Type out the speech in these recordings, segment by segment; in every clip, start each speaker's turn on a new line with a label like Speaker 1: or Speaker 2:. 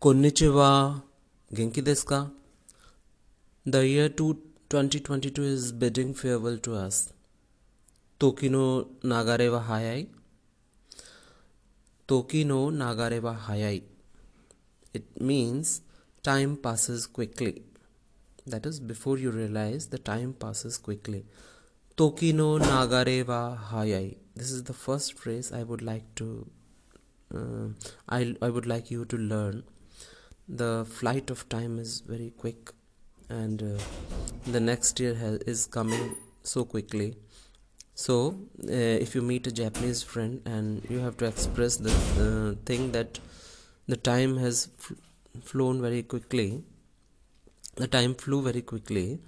Speaker 1: Konnichiwa. Genki desu ka? The year 2022 is bidding farewell to us. Toki no nagare wa hayai. Toki no nagare wa hayai. It means time passes quickly. That is, before you realize, the time passes quickly. Toki no nagare wa hayai. This is the first phrase I would like to. Uh, I I would like you to learn the flight of time is very quick and uh, the next year is coming so quickly. So uh, if you meet a japanese friend and you have to express the uh, thing that the time has fl- flown very quickly the time flew very quickly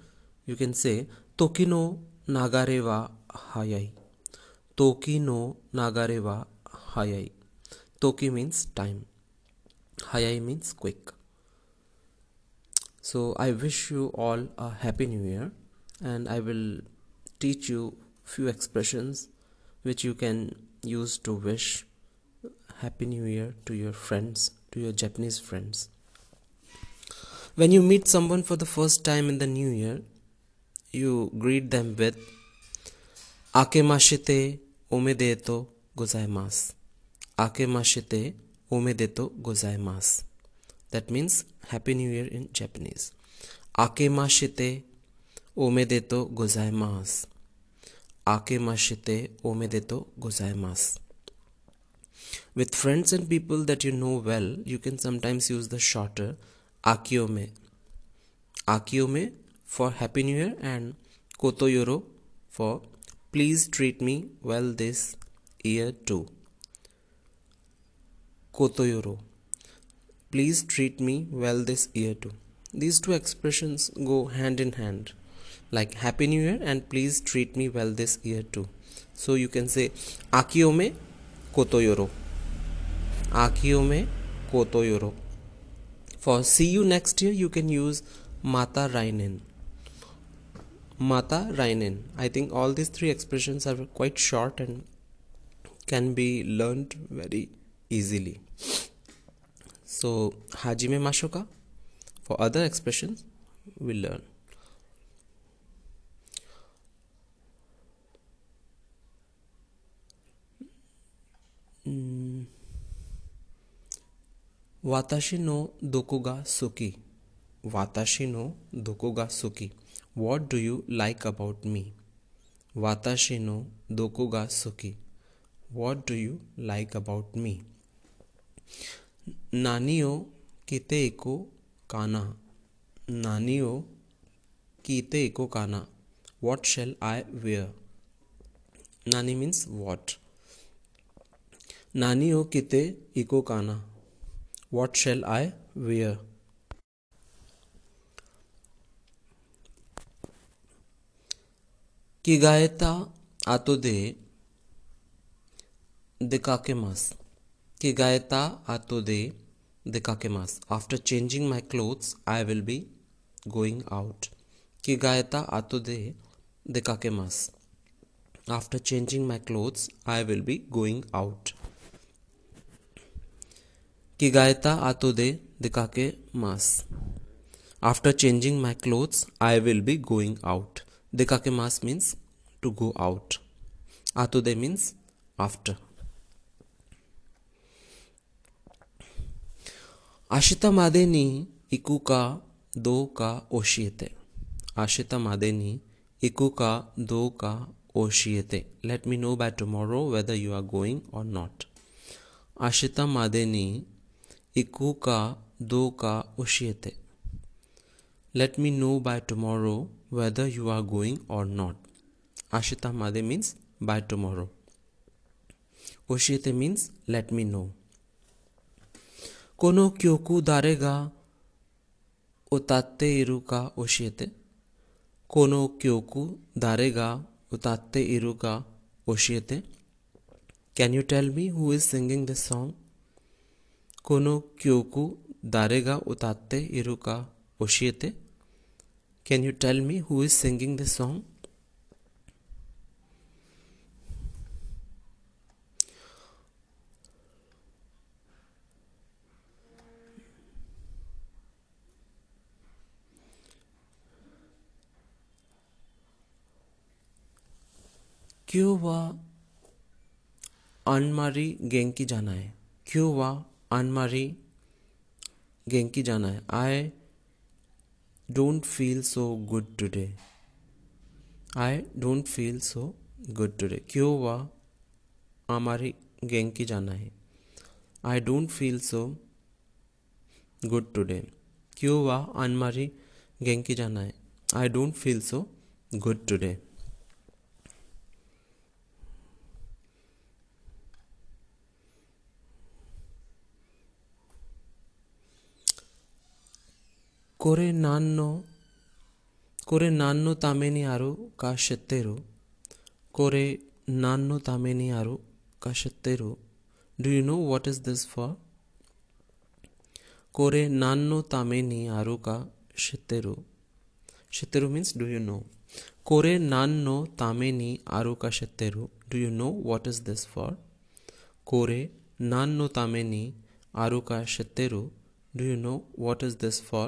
Speaker 1: you can say toki no nagare wa hayai. Toki no nagare wa hayai. Toki means time. Hayai means quick. So I wish you all a happy new year and I will teach you few expressions which you can use to wish happy new year to your friends, to your Japanese friends. When you meet someone for the first time in the new year, you greet them with Akemashite omedeto gozaimasu. Akemashite omedeto gozaimasu. That means Happy New Year in Japanese. Akemashite omedeto gozaimasu. Akemashite omedeto gozaimasu. With friends and people that you know well, you can sometimes use the shorter Akiome. Akiome for Happy New Year and Kotoyoro for Please treat me well this year too. Kotoyoro. Please treat me well this year too. These two expressions go hand in hand, like Happy New Year and please treat me well this year too. So you can say Akiome Kotoyoro. Akiome Kotoyoro. For see you next year, you can use Mata Rainen. Mata Rainen. I think all these three expressions are quite short and can be learned very easily. So, Hajime Mashoka. For other expressions, we'll learn. Mm. Watashi no doko ga suki. Watashi no doko ga suki. What do you like about me? Watashi no doko ga suki. What do you like about me? नानियो किते इको काना। नानी ओ किते इको काना। What shall I wear नानी means what नानी ओ किते इको काना। वॉट शेल आई वेयर की गायता आतो दे दिका के मास्क किगाएता आतो दे दिकाकेमास after changing my clothes I will be going out किगाएता आतो दे दिकाकेमास after changing my clothes I will be going out किगाएता आतो दे दिकाके मास। After changing my clothes I will be going out दिकाके मास मीन्स टू गो आउट आतो दे मीन्स आफ्टर आशिता मादेनी इकुका दो का ओशियते। आशिता मादेनी इकुका दो का ओशियते। Let me know by tomorrow weather you are going or not आशिता मादेनी इकुका दो का ओशियते। Let me know by tomorrow weather you are going or not आशिता मादे मीन्स बाय टुमारो ओशियते मीन्स लेट मी नो कोनो 교구 दारेगा उताते इरुका ओशियते कोनो क्योकु दारेगा उताते इरुका ओशियते can you tell me who is singing this song कोनो क्योकु दारेगा उताते इरुका ओशियते can you tell me who is singing this song क्यों वह अनमारी गेंकी जाना है क्यों वह अनमारी गेंकी जाना है I don't feel so good today I don't feel so good today क्यों वह हमारी गेंकी जाना है I don't feel so good today क्यों वह अनमारी गेंकी जाना है I don't feel so good today করে ನಾನ್ನೋ করে ನಾನ್ನೋ তামেনি ಆರು ಕಾಶತ್ತೆರು করে ನಾನ್ನೋ তামেনি ಆರು ಕಾಶತ್ತೆರು do you know what is this for করে নান্য তামেনি আরও কা সেতেরু সেতেরু মিন্স ডু ইউ নো করে নান্য তামেনি আরও কা সেতেরু do you know what is this for করে নান্য তামেনি আরও কা সেতেরু do you know what is this for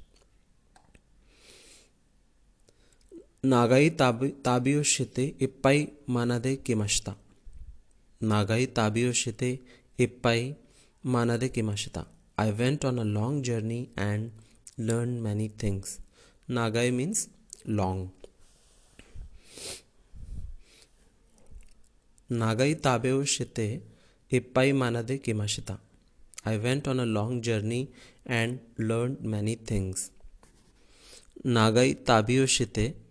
Speaker 1: ओ ताबेरु मायनी ते ओ आराई मश्ता I washed my hands before I ate नागाई ताबियोशिते इप्पाई मानादे किमश्ता। नागाई ताबियोशिते इप्पाई मानादे किमश्ता। I went on a long journey and learn many things नागाई मीन्स लॉन्ग नागाई ताबियोशिते इप्पाई मानादे किमश्ता। I went on a long journey and learn many things नागाई many things.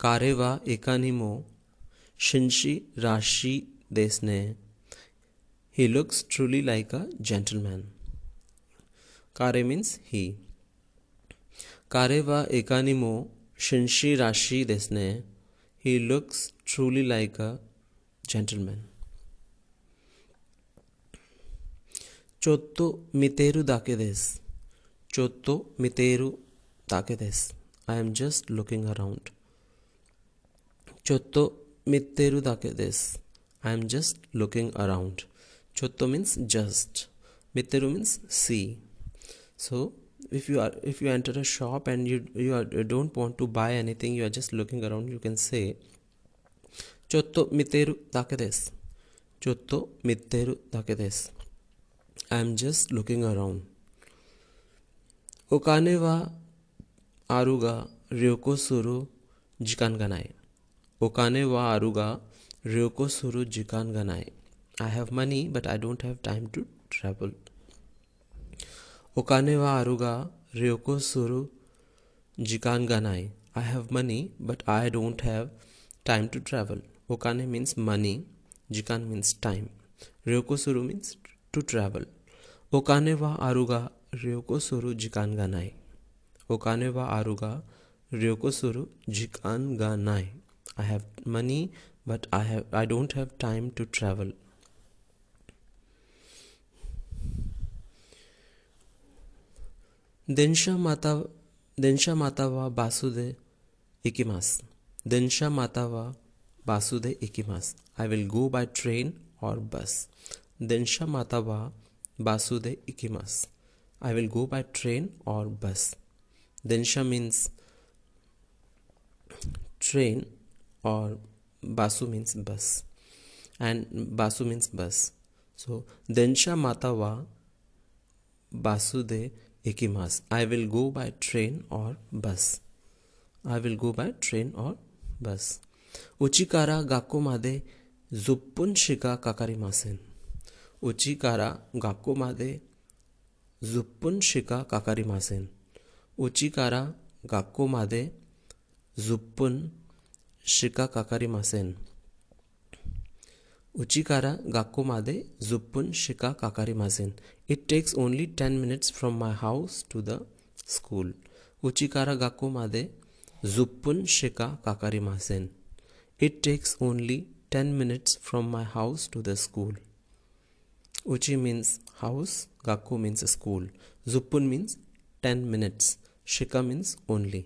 Speaker 1: कारेवा एकानिमो शिंशी राशि देसने। He looks truly like a gentleman कारे मीन्स ही कारेवा एकानिमो शिंशी राशि देसने। He looks truly like a gentleman चोत्तो मितेरु दाके देस। चोत्तो मितेरु दाके देस। I am just looking around mitteru dake des. I am just looking around. Chotto means just. Mitteru means see. So if you are if you enter a shop and you you, are, you don't want to buy anything, you are just looking around. You can say Chotto mitteru dake des. Chotto mitteru dake des. I am just looking around. Okane wa aruga ryoko suru jikan ga ओकाने व आरुगा, रियोको सुरु जिकान गनाए। I have money but I don't have time to travel ओकाने व आरुगा, रियोको सुरु जिकान गनाए। I have money but I don't have time to travel ओकाने मीन्स मनी जिकान मीन्स टाइम रियोको सुरु मीन्स टू ट्रैवल ओकाने व आरुगा, रियोको सुरु जिकान गनाए। ओकाने व आरुगा, रियोको सुरु जिकान गनाए। I have money but I have I don't have time to travel. Densha Mata Densha Matava Basude Ikimas. Densha Matava Basude Ikimas. I will go by train or bus. Densha Matava Basude Ikimas. I will go by train or bus. Densha means train or basu means bus and basu means bus so densha mata matawa basude ikimas i will go by train or bus I will go by train or bus. Uchikara gakko made zuppun shika kakarimasen. Uchikara gakko made zuppun shika kakarimasen. Uchikara gakko made शिका काकारी मासेन उचिकारा गाको मादे जुप्पुन शिका काकारी मासेन it takes only ten minutes from my house to the school उचिकारा गाको मादे जुप्पुन शिका काकारी मासेन it takes only ten minutes from my house to the school उचि मीन्स हाउस गाको मीन्स स्कूल जुप्पुन मीन्स टेन मिनट्स शिका मीन्स ओनली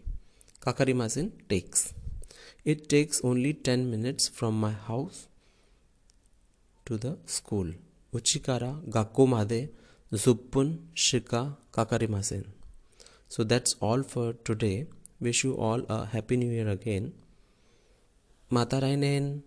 Speaker 1: काकारी मासेन takes It takes only 10 minutes from my house to the school. Uchikara gakko made zuppun shika kakarimasen. So that's all for today. Wish you all a happy new year again. Matarainen